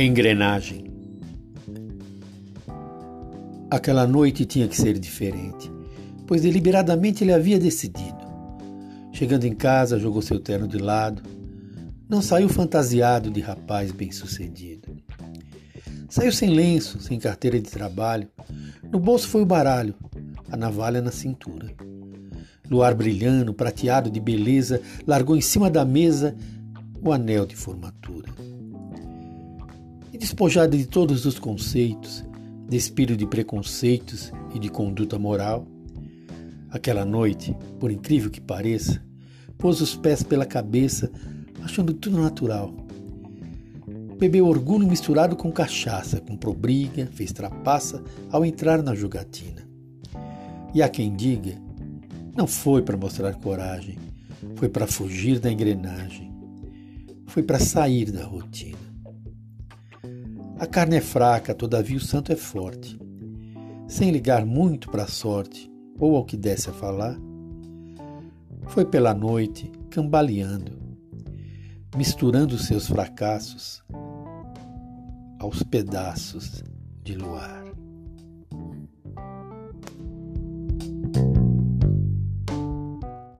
Engrenagem. Aquela noite tinha que ser diferente, pois deliberadamente ele havia decidido. Chegando em casa, jogou seu terno de lado. Não saiu fantasiado de rapaz bem-sucedido. Saiu sem lenço, sem carteira de trabalho. No bolso foi o baralho, a navalha na cintura. Luar brilhando, prateado de beleza, largou em cima da mesa o anel de formatura e despojada de todos os conceitos, despido de preconceitos e de conduta moral, aquela noite, por incrível que pareça, pôs os pés pela cabeça, achando tudo natural. Bebeu orgulho misturado com cachaça, comprou briga, fez trapaça ao entrar na jogatina. E há quem diga, não foi para mostrar coragem, foi para fugir da engrenagem, foi para sair da rotina. A carne é fraca, todavia o santo é forte. Sem ligar muito para a sorte ou ao que desse a falar, foi pela noite, cambaleando, misturando seus fracassos aos pedaços de luar.